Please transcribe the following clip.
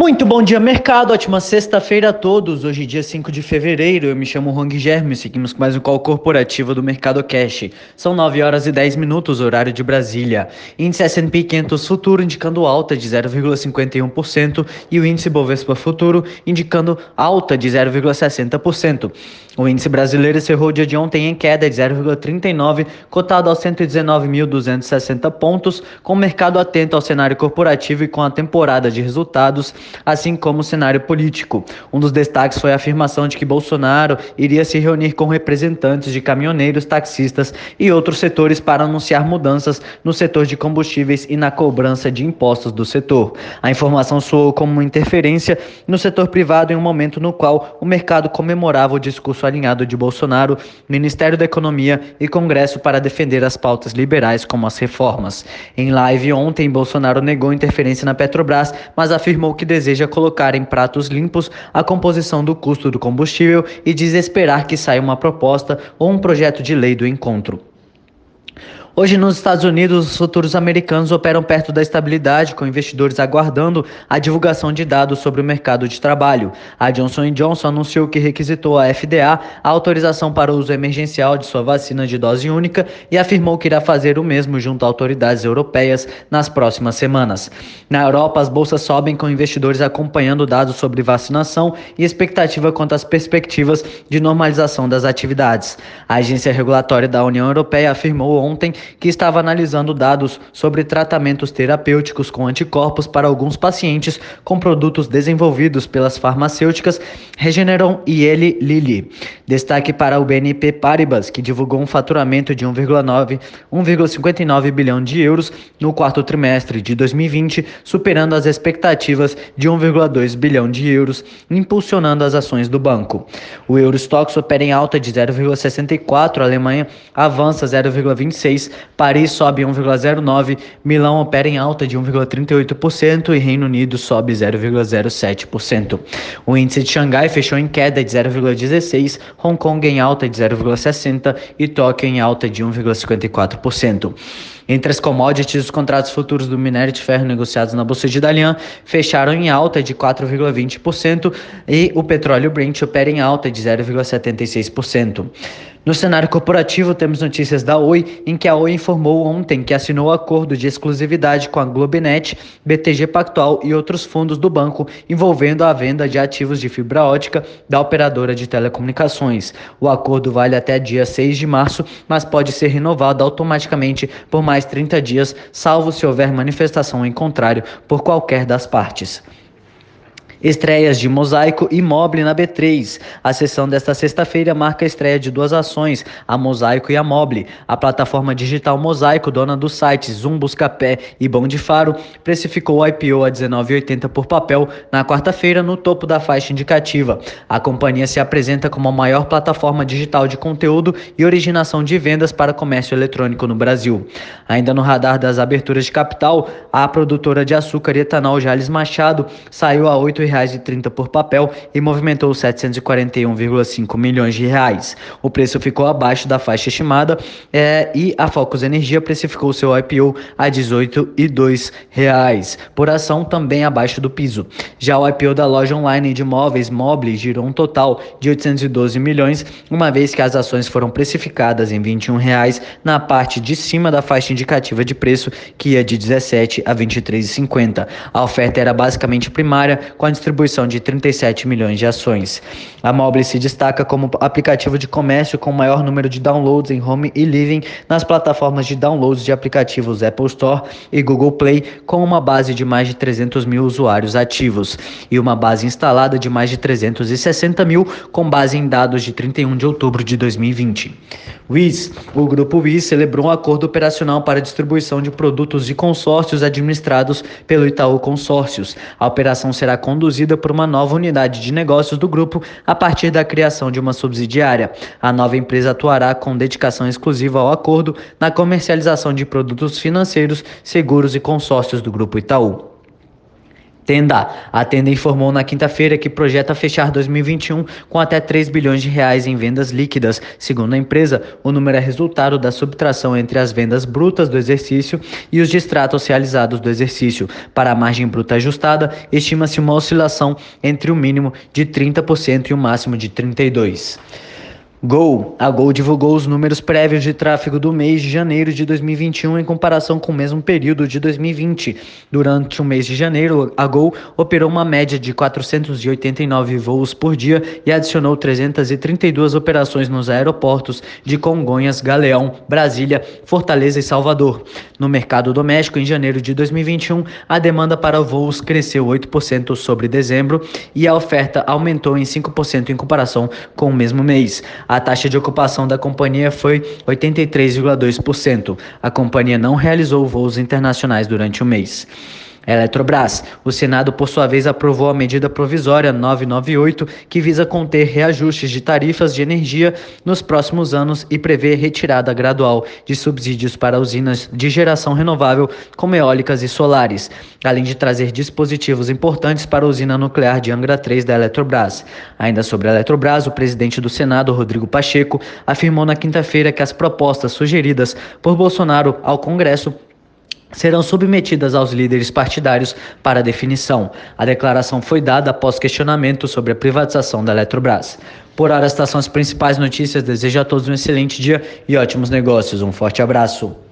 Muito bom dia, mercado. Ótima sexta-feira a todos. Hoje, dia 5 de fevereiro, eu me chamo Rong Germe. Seguimos com mais um call corporativo do Mercado Cash. São 9 horas e 10 minutos, horário de Brasília. Índice S&P 500 Futuro indicando alta de 0,51% e o índice Bovespa Futuro indicando alta de 0,60%. O índice brasileiro encerrou o dia de ontem em queda de 0,39, cotado aos 119.260 pontos, com o mercado atento ao cenário corporativo e com a temporada de resultados assim como o cenário político. Um dos destaques foi a afirmação de que Bolsonaro iria se reunir com representantes de caminhoneiros, taxistas e outros setores para anunciar mudanças no setor de combustíveis e na cobrança de impostos do setor. A informação soou como uma interferência no setor privado em um momento no qual o mercado comemorava o discurso alinhado de Bolsonaro, Ministério da Economia e Congresso para defender as pautas liberais como as reformas. Em live ontem, Bolsonaro negou interferência na Petrobras, mas afirmou que deseja colocar em pratos limpos a composição do custo do combustível e diz esperar que saia uma proposta ou um projeto de lei do encontro. Hoje, nos Estados Unidos, os futuros americanos operam perto da estabilidade, com investidores aguardando a divulgação de dados sobre o mercado de trabalho. A Johnson Johnson anunciou que requisitou à FDA a autorização para o uso emergencial de sua vacina de dose única e afirmou que irá fazer o mesmo junto a autoridades europeias nas próximas semanas. Na Europa, as bolsas sobem com investidores acompanhando dados sobre vacinação e expectativa quanto às perspectivas de normalização das atividades. A agência regulatória da União Europeia afirmou ontem que estava analisando dados sobre tratamentos terapêuticos com anticorpos para alguns pacientes com produtos desenvolvidos pelas farmacêuticas Regeneron e Eli Lilly. Destaque para o BNP Paribas, que divulgou um faturamento de 1,59 bilhão de euros no quarto trimestre de 2020, superando as expectativas de 1,2 bilhão de euros, impulsionando as ações do banco. O Eurostox opera em alta de 0,64, a Alemanha avança 0,26 Paris sobe 1,09%, Milão opera em alta de 1,38% e Reino Unido sobe 0,07%. O índice de Xangai fechou em queda de 0,16%, Hong Kong em alta de 0,60% e Tóquio em alta de 1,54%. Entre as commodities, os contratos futuros do minério de ferro negociados na Bolsa de Dalian fecharam em alta de 4,20% e o petróleo Brent opera em alta de 0,76%. No cenário corporativo, temos notícias da Oi, em que a Oi informou ontem que assinou um acordo de exclusividade com a Globenet, BTG Pactual e outros fundos do banco envolvendo a venda de ativos de fibra ótica da operadora de telecomunicações. O acordo vale até dia 6 de março, mas pode ser renovado automaticamente por mais 30 dias, salvo se houver manifestação em contrário por qualquer das partes. Estreias de Mosaico e Mobile na B3. A sessão desta sexta-feira marca a estreia de duas ações, a Mosaico e a Mobile. A plataforma digital Mosaico, dona dos sites Zoom Buscapé e Bom de Faro, precificou o IPO a 19,80 por papel na quarta-feira no topo da faixa indicativa. A companhia se apresenta como a maior plataforma digital de conteúdo e originação de vendas para comércio eletrônico no Brasil. Ainda no radar das aberturas de capital, a produtora de açúcar e etanol Jales Machado saiu a 8 R$8,30 por papel e movimentou 741,5 milhões de reais. O preço ficou abaixo da faixa estimada é, e a Focus Energia precificou seu IPO a 18,02 reais por ação, também abaixo do piso. Já o IPO da loja online de móveis Mobile girou um total de 812 milhões, uma vez que as ações foram precificadas em 21 reais na parte de cima da faixa indicativa de preço, que ia de 17 a 23,50. A oferta era basicamente primária, com a distribuição de 37 milhões de ações. A Mobile se destaca como aplicativo de comércio com maior número de downloads em home e living nas plataformas de downloads de aplicativos Apple Store e Google Play, com uma base de mais de 300 mil usuários ativos e uma base instalada de mais de 360 mil, com base em dados de 31 de outubro de 2020. WIS, o grupo WIS celebrou um acordo operacional para distribuição de produtos de consórcios administrados pelo Itaú Consórcios. A operação será conduzida por uma nova unidade de negócios do grupo a partir da criação de uma subsidiária. A nova empresa atuará com dedicação exclusiva ao acordo na comercialização de produtos financeiros, seguros e consórcios do grupo Itaú. Tenda. A Tenda informou na quinta-feira que projeta fechar 2021 com até 3 bilhões de reais em vendas líquidas. Segundo a empresa, o número é resultado da subtração entre as vendas brutas do exercício e os distratos realizados do exercício. Para a margem bruta ajustada, estima-se uma oscilação entre o mínimo de 30% e o máximo de 32%. Gol. A Gol divulgou os números prévios de tráfego do mês de janeiro de 2021 em comparação com o mesmo período de 2020. Durante o mês de janeiro, a Gol operou uma média de 489 voos por dia e adicionou 332 operações nos aeroportos de Congonhas, Galeão, Brasília, Fortaleza e Salvador. No mercado doméstico, em janeiro de 2021, a demanda para voos cresceu 8% sobre dezembro e a oferta aumentou em 5% em comparação com o mesmo mês. A taxa de ocupação da companhia foi 83,2%. A companhia não realizou voos internacionais durante o mês. Eletrobras. O Senado, por sua vez, aprovou a medida provisória 998, que visa conter reajustes de tarifas de energia nos próximos anos e prevê retirada gradual de subsídios para usinas de geração renovável, como eólicas e solares, além de trazer dispositivos importantes para a usina nuclear de Angra 3 da Eletrobras. Ainda sobre a Eletrobras, o presidente do Senado, Rodrigo Pacheco, afirmou na quinta-feira que as propostas sugeridas por Bolsonaro ao Congresso serão submetidas aos líderes partidários para definição. A declaração foi dada após questionamento sobre a privatização da Eletrobras. Por hora, estas são as principais notícias. Desejo a todos um excelente dia e ótimos negócios. Um forte abraço.